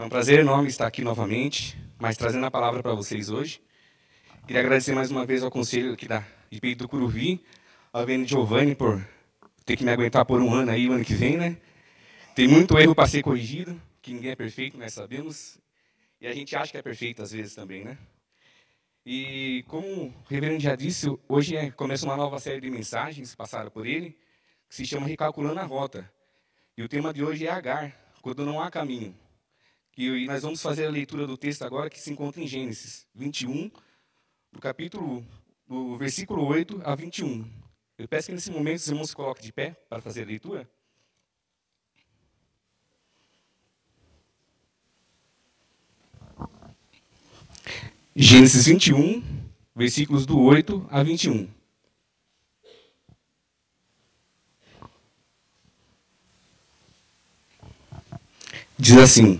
É um prazer enorme estar aqui novamente, mas trazendo a palavra para vocês hoje. Queria agradecer mais uma vez ao conselho aqui da IPI do Curuvi, ao Vene Giovanni por ter que me aguentar por um ano aí, o ano que vem, né? Tem muito erro para ser corrigido, que ninguém é perfeito, nós sabemos. E a gente acha que é perfeito às vezes também, né? E como o reverendo já disse, hoje é, começa uma nova série de mensagens passadas por ele, que se chama Recalculando a Rota. E o tema de hoje é Agar, quando não há caminho. E nós vamos fazer a leitura do texto agora que se encontra em Gênesis 21, do capítulo, do versículo 8 a 21. Eu peço que nesse momento os irmãos se coloquem de pé para fazer a leitura. Gênesis 21, versículos do 8 a 21. Diz assim: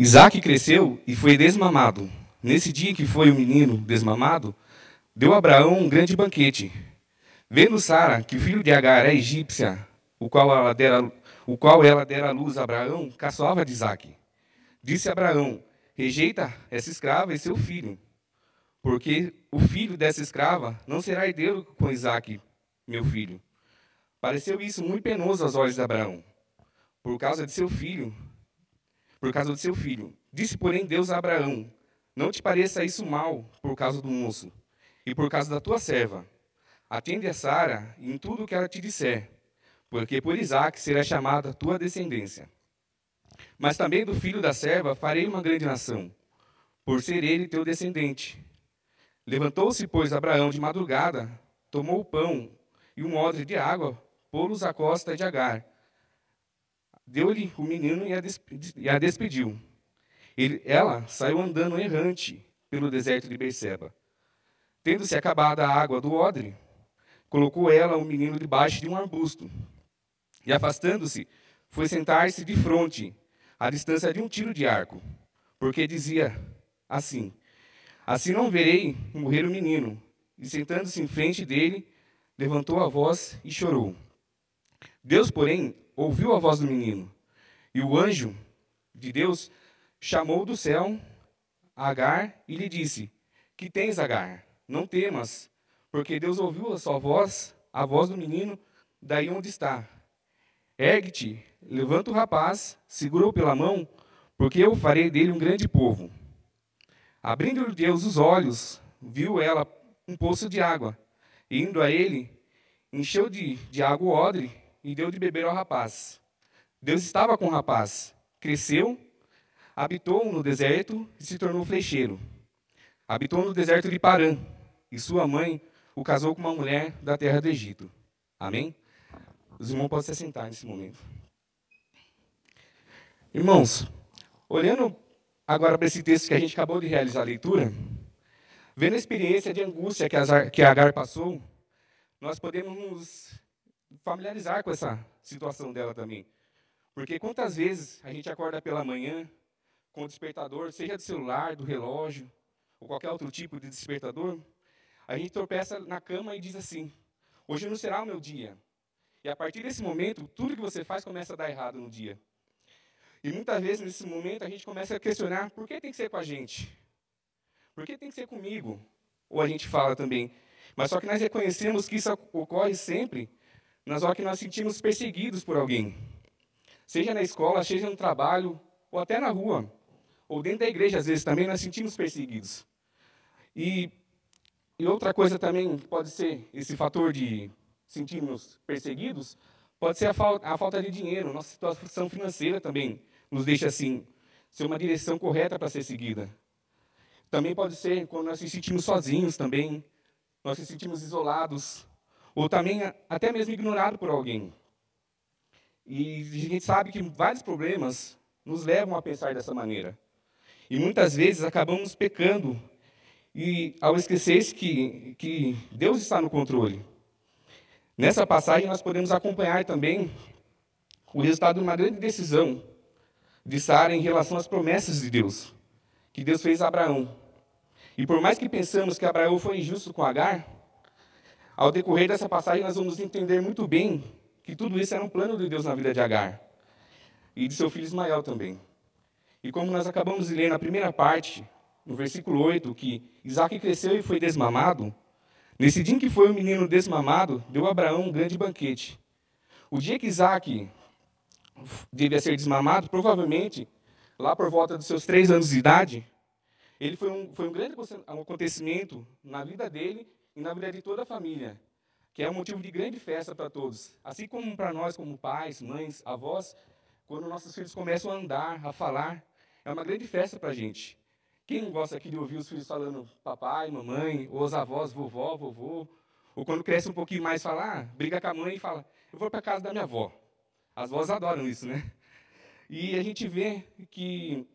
Isaac cresceu e foi desmamado. Nesse dia que foi o menino desmamado, deu Abraão um grande banquete. Vendo Sara que o filho de Agar é egípcia, o qual ela dera, o qual ela dera luz a Abraão, caçoava de Isaac. Disse Abraão: Rejeita essa escrava e seu filho, porque o filho dessa escrava não será herdeiro com Isaac, meu filho. Pareceu isso muito penoso aos olhos de Abraão, por causa de seu filho, por causa do seu filho. Disse, porém, Deus a Abraão: Não te pareça isso mal por causa do moço e por causa da tua serva. Atende a Sara em tudo o que ela te disser, porque por Isaac será chamada tua descendência. Mas também do filho da serva farei uma grande nação, por ser ele teu descendente. Levantou-se, pois, Abraão de madrugada, tomou o pão e um odre de água, pô-los à costa de Agar, deu-lhe o menino e a, despediu. Ele, ela saiu andando errante pelo deserto de Berseba. Tendo-se acabado a água do odre, colocou ela o menino debaixo de um arbusto. E afastando-se, foi sentar-se de frente, à distância de um tiro de arco, porque dizia assim: Assim não verei morrer o menino. E sentando-se em frente dele, levantou a voz e chorou. Deus, porém, ouviu a voz do menino. E o anjo de Deus chamou do céu Agar e lhe disse: Que tens, Agar? Não temas, porque Deus ouviu a sua voz, a voz do menino, daí onde está. Ergue-te, levanta o rapaz, segura-o pela mão, porque eu farei dele um grande povo. Abrindo-lhe Deus os olhos, viu ela um poço de água. E indo a ele, encheu de, de água o odre e deu de beber ao rapaz. Deus estava com o rapaz, cresceu, habitou no deserto e se tornou flecheiro. Habitou no deserto de Parã, e sua mãe o casou com uma mulher da terra do Egito. Amém? Os irmãos podem se sentar nesse momento. Irmãos, olhando agora para esse texto que a gente acabou de realizar a leitura, vendo a experiência de angústia que Agar passou, nós podemos nos familiarizar com essa situação dela também. Porque quantas vezes a gente acorda pela manhã com o despertador, seja do celular, do relógio, ou qualquer outro tipo de despertador, a gente tropeça na cama e diz assim: hoje não será o meu dia. E a partir desse momento, tudo que você faz começa a dar errado no dia. E muitas vezes, nesse momento, a gente começa a questionar: por que tem que ser com a gente? Por que tem que ser comigo? Ou a gente fala também. Mas só que nós reconhecemos que isso ocorre sempre nas horas que nós sentimos perseguidos por alguém. Seja na escola, seja no trabalho, ou até na rua. Ou dentro da igreja, às vezes, também nós sentimos perseguidos. E, e outra coisa também pode ser esse fator de sentirmos perseguidos, pode ser a, falta, a falta de dinheiro. Nossa situação financeira também nos deixa assim, ser uma direção correta para ser seguida. Também pode ser quando nós nos sentimos sozinhos também, nós nos sentimos isolados, ou também até mesmo ignorado por alguém. E a gente sabe que vários problemas nos levam a pensar dessa maneira. E muitas vezes acabamos pecando e ao esquecer que, que Deus está no controle. Nessa passagem nós podemos acompanhar também o resultado de uma grande decisão de Sara em relação às promessas de Deus, que Deus fez a Abraão. E por mais que pensamos que Abraão foi injusto com Agar, ao decorrer dessa passagem nós vamos entender muito bem que tudo isso era um plano de Deus na vida de Agar e de seu filho Ismael também. E como nós acabamos de ler na primeira parte, no versículo 8, que Isaac cresceu e foi desmamado, nesse dia em que foi o menino desmamado, deu a Abraão um grande banquete. O dia que Isaac devia ser desmamado, provavelmente, lá por volta dos seus três anos de idade, ele foi um, foi um grande acontecimento na vida dele e na vida de toda a família, que é um motivo de grande festa para todos. Assim como para nós, como pais, mães, avós, quando nossos filhos começam a andar, a falar, é uma grande festa para a gente. Quem gosta aqui de ouvir os filhos falando papai, mamãe, ou os avós, vovó, vovô, ou quando cresce um pouquinho mais, fala, ah, briga com a mãe e fala, eu vou para casa da minha avó. As vós adoram isso, né? E a gente vê que,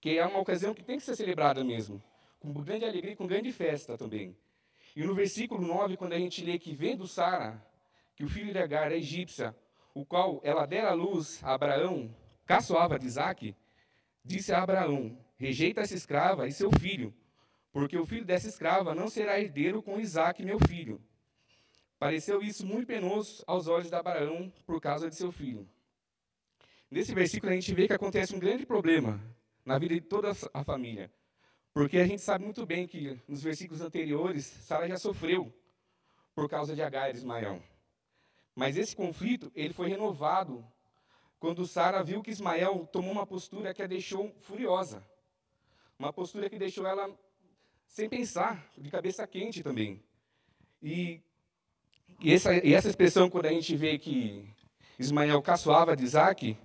que é uma ocasião que tem que ser celebrada mesmo, com grande alegria e com grande festa também. E no versículo 9, quando a gente lê que vendo Sara, que o filho de Agar é egípcia, o qual ela dera luz a Abraão, caçoava de Isaac, disse a Abraão, rejeita essa escrava e seu filho, porque o filho dessa escrava não será herdeiro com Isaac, meu filho. Pareceu isso muito penoso aos olhos de Abraão por causa de seu filho. Nesse versículo a gente vê que acontece um grande problema na vida de toda a família. Porque a gente sabe muito bem que nos versículos anteriores, Sara já sofreu por causa de Agar e Ismael. Mas esse conflito, ele foi renovado quando Sara viu que Ismael tomou uma postura que a deixou furiosa. Uma postura que deixou ela sem pensar, de cabeça quente também. E e essa, e essa expressão, quando a gente vê que Ismael caçoava de Isaac,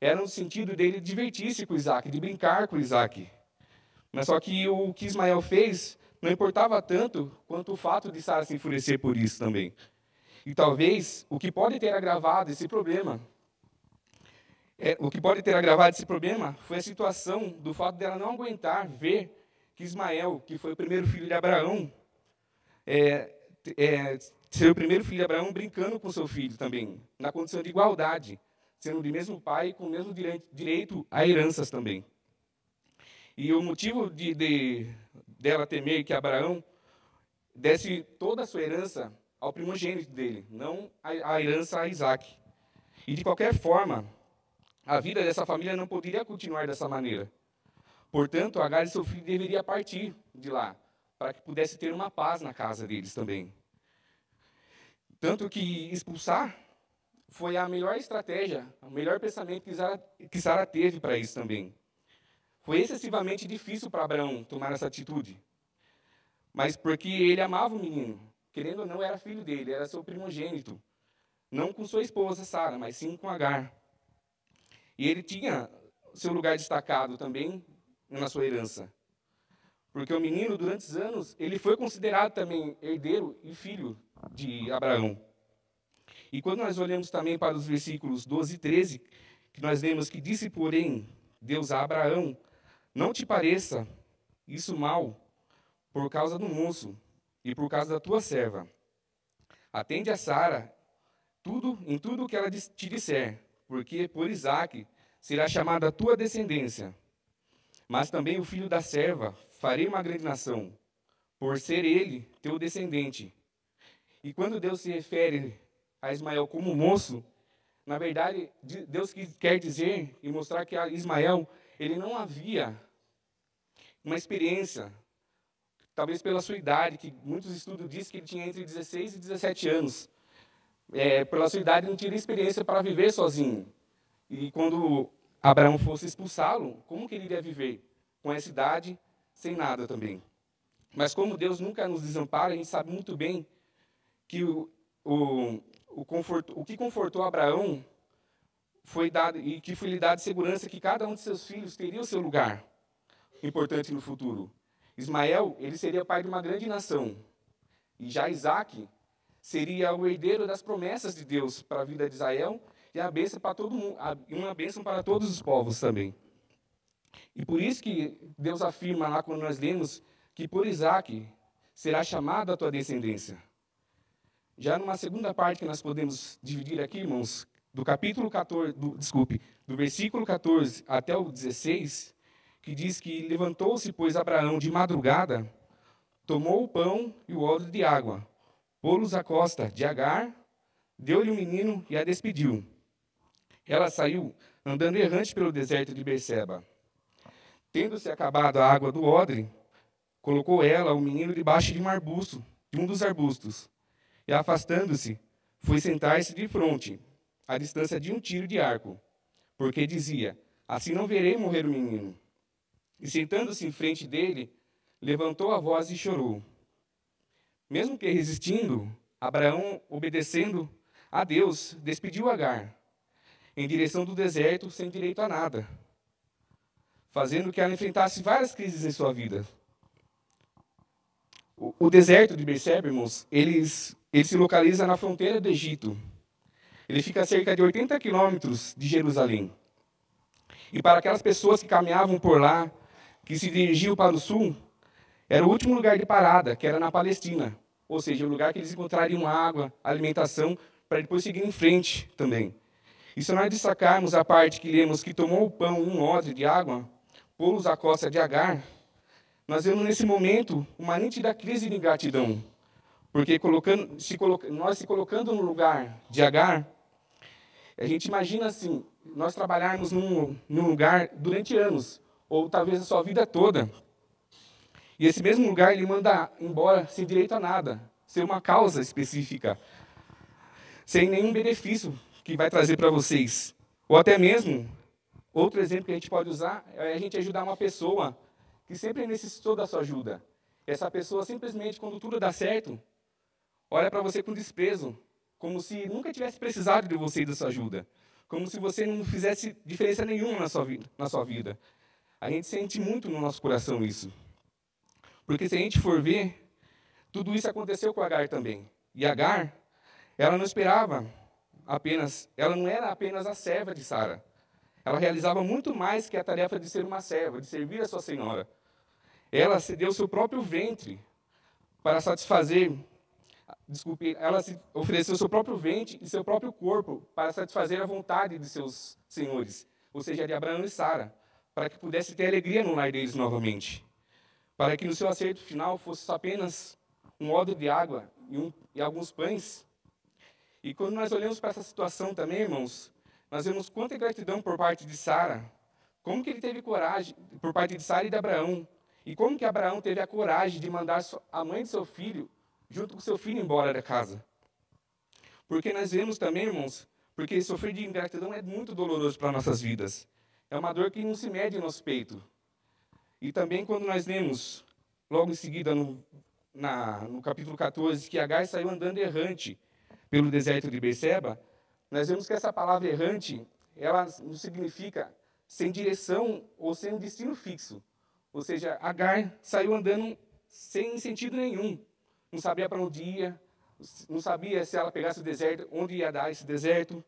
era no sentido dele divertir-se com Isaac, de brincar com Isaac. Mas só que o que Ismael fez não importava tanto quanto o fato de Sara se enfurecer por isso também. E talvez o que pode ter agravado esse problema, é, o que pode ter agravado esse problema foi a situação do fato dela não aguentar ver que Ismael, que foi o primeiro filho de Abraão, é, é, ser o primeiro filho de Abraão brincando com seu filho também, na condição de igualdade, sendo de mesmo pai com o mesmo direito a heranças também. E o motivo de, de dela temer que Abraão desse toda a sua herança ao primogênito dele, não a, a herança a Isaac. E de qualquer forma, a vida dessa família não poderia continuar dessa maneira. Portanto, Agar e seu filho deveriam partir de lá, para que pudesse ter uma paz na casa deles também. Tanto que expulsar foi a melhor estratégia, o melhor pensamento que Sara, que Sara teve para isso também. Foi excessivamente difícil para Abraão tomar essa atitude. Mas porque ele amava o menino, querendo ou não, era filho dele, era seu primogênito. Não com sua esposa Sara, mas sim com Agar. E ele tinha seu lugar destacado também na sua herança. Porque o menino, durante os anos, ele foi considerado também herdeiro e filho de Abraão. E quando nós olhamos também para os versículos 12 e 13, que nós lemos que disse, porém, Deus a Abraão: Não te pareça isso mal por causa do moço e por causa da tua serva. Atende a Sara tudo em tudo o que ela te disser, porque por Isaque será chamada a tua descendência. Mas também o filho da serva farei uma grande nação, por ser ele teu descendente. E quando Deus se refere a Ismael como moço, na verdade, Deus quer dizer e mostrar que Ismael, ele não havia uma experiência, talvez pela sua idade, que muitos estudos dizem que ele tinha entre 16 e 17 anos. É, pela sua idade, não tinha experiência para viver sozinho. E quando Abraão fosse expulsá-lo, como que ele iria viver? Com essa idade, sem nada também. Mas como Deus nunca nos desampara, a gente sabe muito bem que o, o, o, conforto, o que confortou Abraão foi dado e que foi lhe dado segurança que cada um de seus filhos teria o seu lugar importante no futuro. Ismael, ele seria pai de uma grande nação. E já Isaac seria o herdeiro das promessas de Deus para a vida de Israel e a bênção para todo mundo, uma bênção para todos os povos também. E por isso que Deus afirma lá quando nós lemos que por Isaac será chamada a tua descendência. Já numa segunda parte que nós podemos dividir aqui, irmãos, do capítulo 14, do, desculpe, do versículo 14 até o 16, que diz que levantou-se, pois, Abraão de madrugada, tomou o pão e o odre de água, pô-los à costa de Agar, deu-lhe o um menino e a despediu. Ela saiu andando errante pelo deserto de Berseba. Tendo-se acabado a água do odre, colocou ela o menino debaixo de um arbusto, de um dos arbustos, e afastando-se, foi sentar-se de fronte, à distância de um tiro de arco, porque dizia: Assim não verei morrer o menino. E sentando-se em frente dele, levantou a voz e chorou. Mesmo que resistindo, Abraão, obedecendo a Deus, despediu Agar, em direção do deserto, sem direito a nada, fazendo que ela enfrentasse várias crises em sua vida. O, deserto de Berseba, irmãos, ele, ele se localiza na fronteira do Egito. Ele fica a cerca de 80 quilômetros de Jerusalém. E para aquelas pessoas que caminhavam por lá, que se dirigiam para o sul, era o último lugar de parada, que era na Palestina. Ou seja, o lugar que eles encontrariam água, alimentação, para depois seguir em frente também. E se nós destacarmos a parte que lemos que tomou o pão um odre de água, pô-los à costa de Agar, nós vemos nesse momento uma nítida crise de ingratidão. Porque colocando, se coloca, nós se colocando no lugar de Agar, a gente imagina assim, nós trabalharmos num, num lugar durante anos, ou talvez a sua vida toda. E esse mesmo lugar ele manda embora sem direito a nada, sem uma causa específica, sem nenhum benefício que vai trazer para vocês. Ou até mesmo, outro exemplo que a gente pode usar é a gente ajudar uma pessoa que sempre necessitou da sua ajuda. Essa pessoa simplesmente, quando tudo dá certo, olha para você com desprezo, como se nunca tivesse precisado de você e da sua ajuda, como se você não fizesse diferença nenhuma na sua vida. Na sua vida. A gente sente muito no nosso coração isso. Porque se a gente for ver, tudo isso aconteceu com Agar também. E Agar, ela não esperava apenas, ela não era apenas a serva de Sara. Ela realizava muito mais que a tarefa de ser uma serva, de servir a sua senhora. Ela cedeu seu próprio ventre para satisfazer, desculpe, ela ofereceu seu próprio ventre e seu próprio corpo para satisfazer a vontade de seus senhores, ou seja, de Abraão e Sara, para que pudesse ter alegria no lar deles novamente. Para que no seu acerto final fosse apenas um odre de água e, um, e alguns pães. E quando nós olhamos para essa situação também, irmãos, nós vemos quanta gratidão por parte de Sara, como que ele teve coragem, por parte de Sara e de Abraão, e como que Abraão teve a coragem de mandar a mãe de seu filho, junto com seu filho, embora da casa. Porque nós vemos também, irmãos, porque sofrer de ingratidão é muito doloroso para nossas vidas. É uma dor que não se mede no nosso peito. E também quando nós lemos, logo em seguida, no, na, no capítulo 14, que Agar saiu andando errante pelo deserto de Beceba, nós vemos que essa palavra errante, ela não significa sem direção ou sem um destino fixo. Ou seja, Agar saiu andando sem sentido nenhum. Não sabia para onde ia, não sabia se ela pegasse o deserto, onde ia dar esse deserto.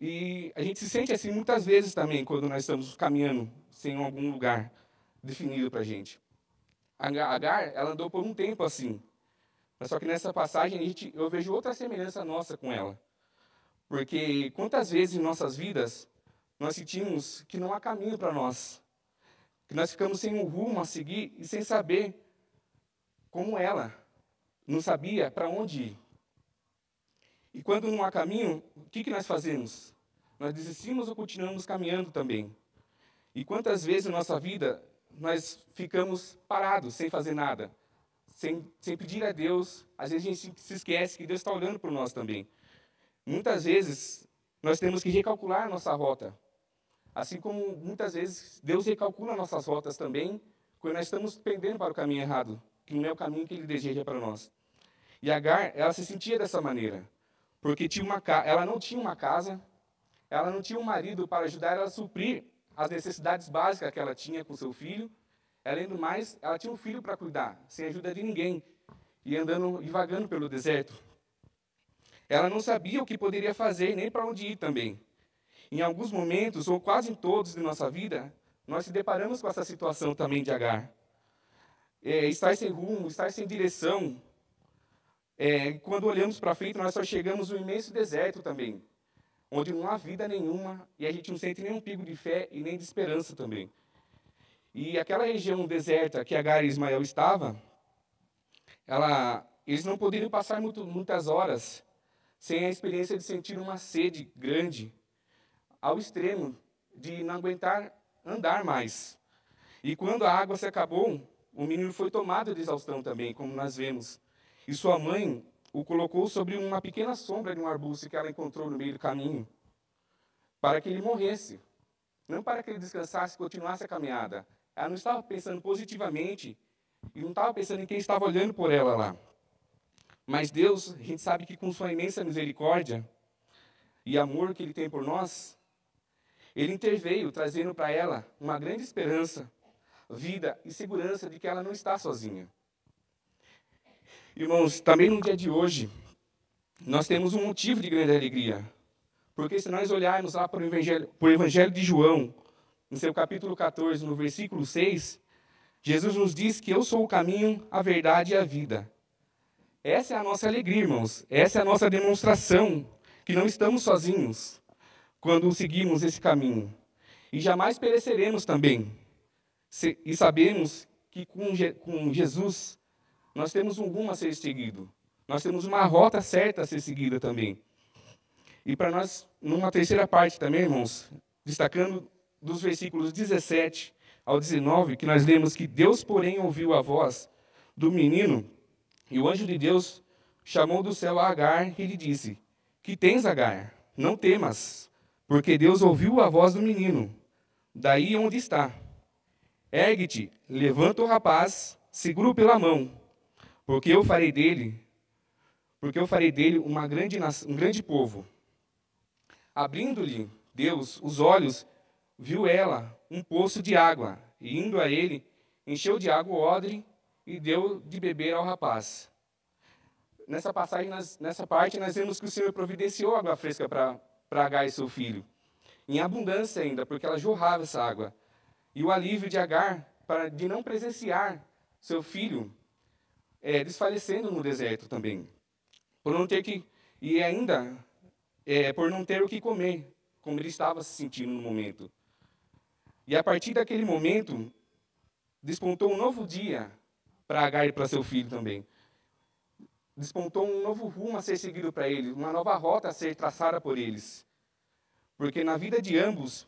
E a gente se sente assim muitas vezes também quando nós estamos caminhando sem algum lugar definido para a gente. Agar, ela andou por um tempo assim. Mas só que nessa passagem a gente, eu vejo outra semelhança nossa com ela. Porque quantas vezes em nossas vidas nós sentimos que não há caminho para nós, que nós ficamos sem um rumo a seguir e sem saber como ela não sabia para onde ir. E quando não há caminho, o que, que nós fazemos? Nós desistimos ou continuamos caminhando também. E quantas vezes em nossa vida nós ficamos parados, sem fazer nada, sem, sem pedir a Deus, às vezes a gente se esquece que Deus está olhando por nós também. Muitas vezes nós temos que recalcular nossa rota. Assim como muitas vezes Deus recalcula nossas rotas também, quando nós estamos pendendo para o caminho errado, que não é o caminho que Ele deseja para nós. E Agar, ela se sentia dessa maneira, porque tinha uma, ela não tinha uma casa, ela não tinha um marido para ajudar ela a suprir as necessidades básicas que ela tinha com seu filho. Além do mais, ela tinha um filho para cuidar, sem ajuda de ninguém, e andando e vagando pelo deserto Ela não sabia o que poderia fazer nem para onde ir também. Em alguns momentos, ou quase em todos de nossa vida, nós se deparamos com essa situação também de Agar. É, estar sem rumo, estar sem direção. É, quando olhamos para frente, nós só chegamos no imenso deserto também, onde não há vida nenhuma e a gente não sente nenhum pico de fé e nem de esperança também. E aquela região deserta que Agar e Ismael estava, ela, eles não poderiam passar muito, muitas horas sem a experiência de sentir uma sede grande, ao extremo de não aguentar andar mais. E quando a água se acabou, o menino foi tomado de exaustão também, como nós vemos. E sua mãe o colocou sobre uma pequena sombra de um arbusto que ela encontrou no meio do caminho, para que ele morresse. Não para que ele descansasse e continuasse a caminhada. Ela não estava pensando positivamente e não estava pensando em quem estava olhando por ela lá. Mas Deus, a gente sabe que com sua imensa misericórdia e amor que Ele tem por nós, Ele interveio, trazendo para ela uma grande esperança, vida e segurança de que ela não está sozinha. Irmãos, também no dia de hoje, nós temos um motivo de grande alegria. Porque se nós olharmos lá para o Evangelho, para o Evangelho de João, no seu capítulo 14, no versículo 6, Jesus nos diz que eu sou o caminho, a verdade e a vida. Essa é a nossa alegria, irmãos. Essa é a nossa demonstração que não estamos sozinhos quando seguimos esse caminho. E jamais pereceremos também. E sabemos que com Jesus nós temos um rumo a ser seguido. Nós temos uma rota certa a ser seguida também. E para nós, numa terceira parte também, irmãos, destacando dos versículos 17 ao 19, que nós lemos que Deus, porém, ouviu a voz do menino, e o anjo de Deus chamou do céu a Agar e lhe disse: Que tens, Agar? Não temas, porque Deus ouviu a voz do menino, daí onde está. Ergue-te, levanta o rapaz, seguro pela mão, porque eu farei dele, porque eu farei dele uma grande, um grande povo. Abrindo-lhe Deus os olhos, viu ela um poço de água, e indo a ele, encheu de água o odre e deu de beber ao rapaz. Nessa passagem, nessa parte, nós vemos que o Senhor providenciou água fresca para Agar e seu filho, em abundância ainda, porque ela jorrava essa água. E o alívio de Agar para de não presenciar seu filho é, desfalecendo no deserto também, por não ter que e ainda é, por não ter o que comer, como ele estava se sentindo no momento. E a partir daquele momento, despontou um novo dia para Agar e para seu filho também. Despontou um novo rumo a ser seguido para eles, uma nova rota a ser traçada por eles. Porque na vida de ambos,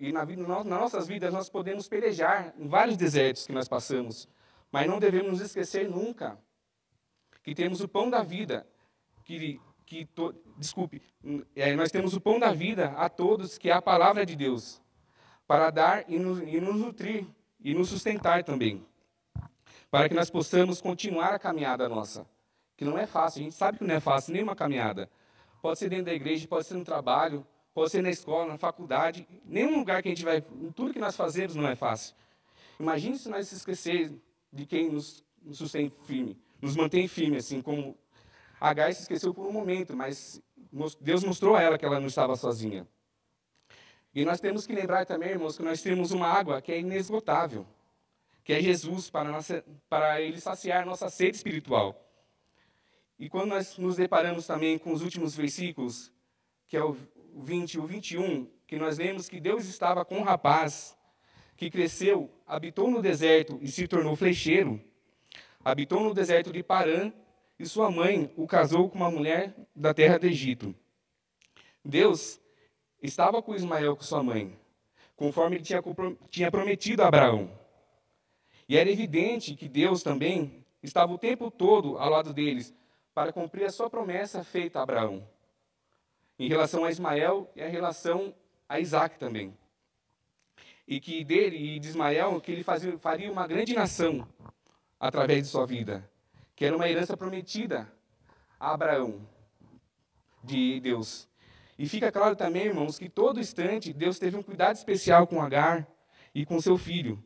e na vida, nas nossas vidas, nós podemos pelejar em vários desertos que nós passamos. Mas não devemos nos esquecer nunca que temos o pão da vida, que, que to, desculpe, é, nós temos o pão da vida a todos, que é a palavra de Deus para dar e nos, e nos nutrir e nos sustentar também. Para que nós possamos continuar a caminhada nossa. Que não é fácil, a gente sabe que não é fácil nenhuma caminhada. Pode ser dentro da igreja, pode ser no trabalho, pode ser na escola, na faculdade, nenhum lugar que a gente vai, tudo que nós fazemos não é fácil. Imagine se nós se esquecer de quem nos, nos sustém firme, nos mantém firme, assim como Agar se esqueceu por um momento, mas Deus mostrou a ela que ela não estava sozinha. E nós temos que lembrar também, irmãos, que nós temos uma água que é inesgotável, que é Jesus, para, nossa, para Ele saciar nossa sede espiritual. E quando nós nos deparamos também com os últimos versículos, que é o 20 e o 21, que nós lemos que Deus estava com um rapaz que cresceu, habitou no deserto e se tornou flecheiro, habitou no deserto de Parã, e sua mãe o casou com uma mulher da terra do Egito. Deus estava com Ismael, com sua mãe, conforme ele tinha, tinha prometido a Abraão. E era evidente que Deus também estava o tempo todo ao lado deles para cumprir a sua promessa feita a Abraão, em relação a Ismael e em relação a Isaac também. E que dele e de Ismael, que ele fazia, faria uma grande nação através de sua vida, que era uma herança prometida a Abraão, de Deus. E fica claro também, irmãos, que todo instante Deus teve um cuidado especial com Agar e com seu filho.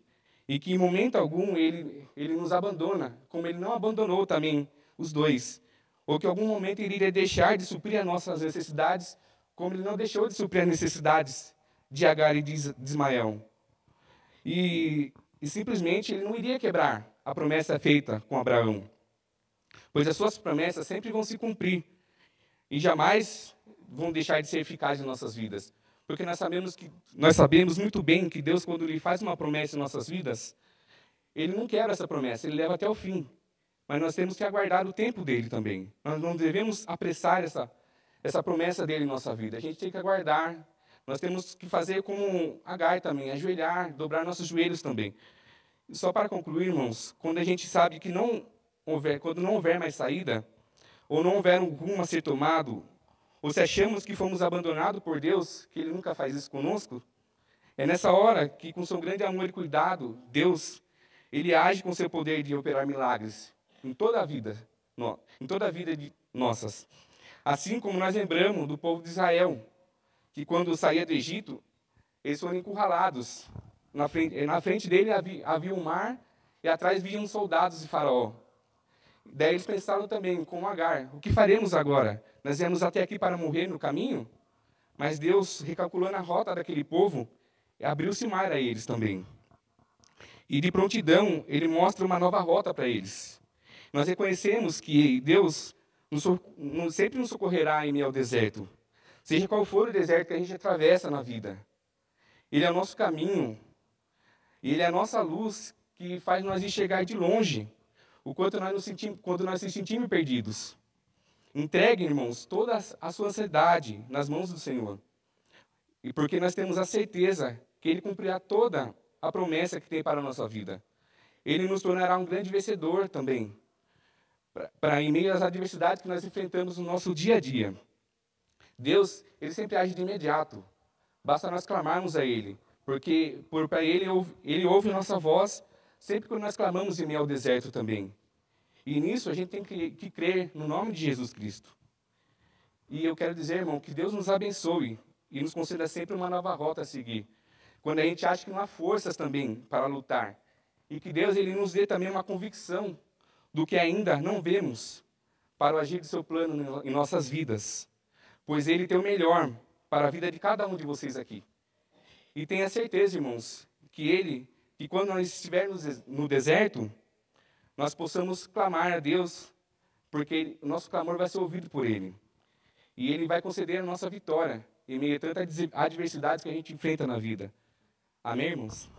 E que em momento algum ele, ele nos abandona, como ele não abandonou também os dois. Ou que em algum momento ele iria deixar de suprir as nossas necessidades, como ele não deixou de suprir as necessidades de Agar e de Ismael. E, e simplesmente ele não iria quebrar a promessa feita com Abraão, pois as suas promessas sempre vão se cumprir e jamais vão deixar de ser eficazes em nossas vidas. Porque nós sabemos que nós sabemos muito bem que Deus quando ele faz uma promessa em nossas vidas, ele não quebra essa promessa, ele leva até o fim. Mas nós temos que aguardar o tempo dele também. Nós não devemos apressar essa essa promessa dele em nossa vida. A gente tem que aguardar. Nós temos que fazer como Agar também, ajoelhar, dobrar nossos joelhos também. E só para concluir, irmãos, quando a gente sabe que não houver, quando não houver mais saída, ou não houver um rumo a ser tomado, ou se achamos que fomos abandonados por Deus, que Ele nunca faz isso conosco, é nessa hora que, com seu grande amor e cuidado, Deus, Ele age com seu poder de operar milagres em toda a vida, em toda a vida de nossas. Assim como nós lembramos do povo de Israel, que quando saía do Egito, eles foram encurralados. Na frente, na frente dele havia, havia um mar e atrás vinham soldados de Faraó. Daí eles pensaram também, como Agar, o que faremos agora? Nós viemos até aqui para morrer no caminho? Mas Deus, recalculando a rota daquele povo, abriu-se mar a eles também. E de prontidão, ele mostra uma nova rota para eles. Nós reconhecemos que Deus nos, sempre nos socorrerá em meio ao deserto. Seja qual for o deserto que a gente atravessa na vida. Ele é o nosso caminho. Ele é a nossa luz que faz nós enxergar de longe o quanto nós nos sentimos, quando nós nos sentimos perdidos. Entregue, irmãos, toda a sua ansiedade nas mãos do Senhor. E porque nós temos a certeza que Ele cumprirá toda a promessa que tem para a nossa vida. Ele nos tornará um grande vencedor também, para em meio às adversidades que nós enfrentamos no nosso dia a dia. Deus, Ele sempre age de imediato. Basta nós clamarmos a Ele, porque por para Ele Ele ouve nossa voz sempre que nós clamamos em meio ao deserto também. E nisso a gente tem que, que crer no nome de Jesus Cristo. E eu quero dizer, irmão, que Deus nos abençoe e nos conceda sempre uma nova rota a seguir. Quando a gente acha que não há forças também para lutar. E que Deus ele nos dê também uma convicção do que ainda não vemos para o agir do seu plano em nossas vidas. Pois Ele tem o melhor para a vida de cada um de vocês aqui. E tenha certeza, irmãos, que Ele que quando nós estivermos no deserto, nós possamos clamar a Deus, porque o nosso clamor vai ser ouvido por Ele. E Ele vai conceder a nossa vitória em meio a tantas adversidades que a gente enfrenta na vida. Amém, irmãos?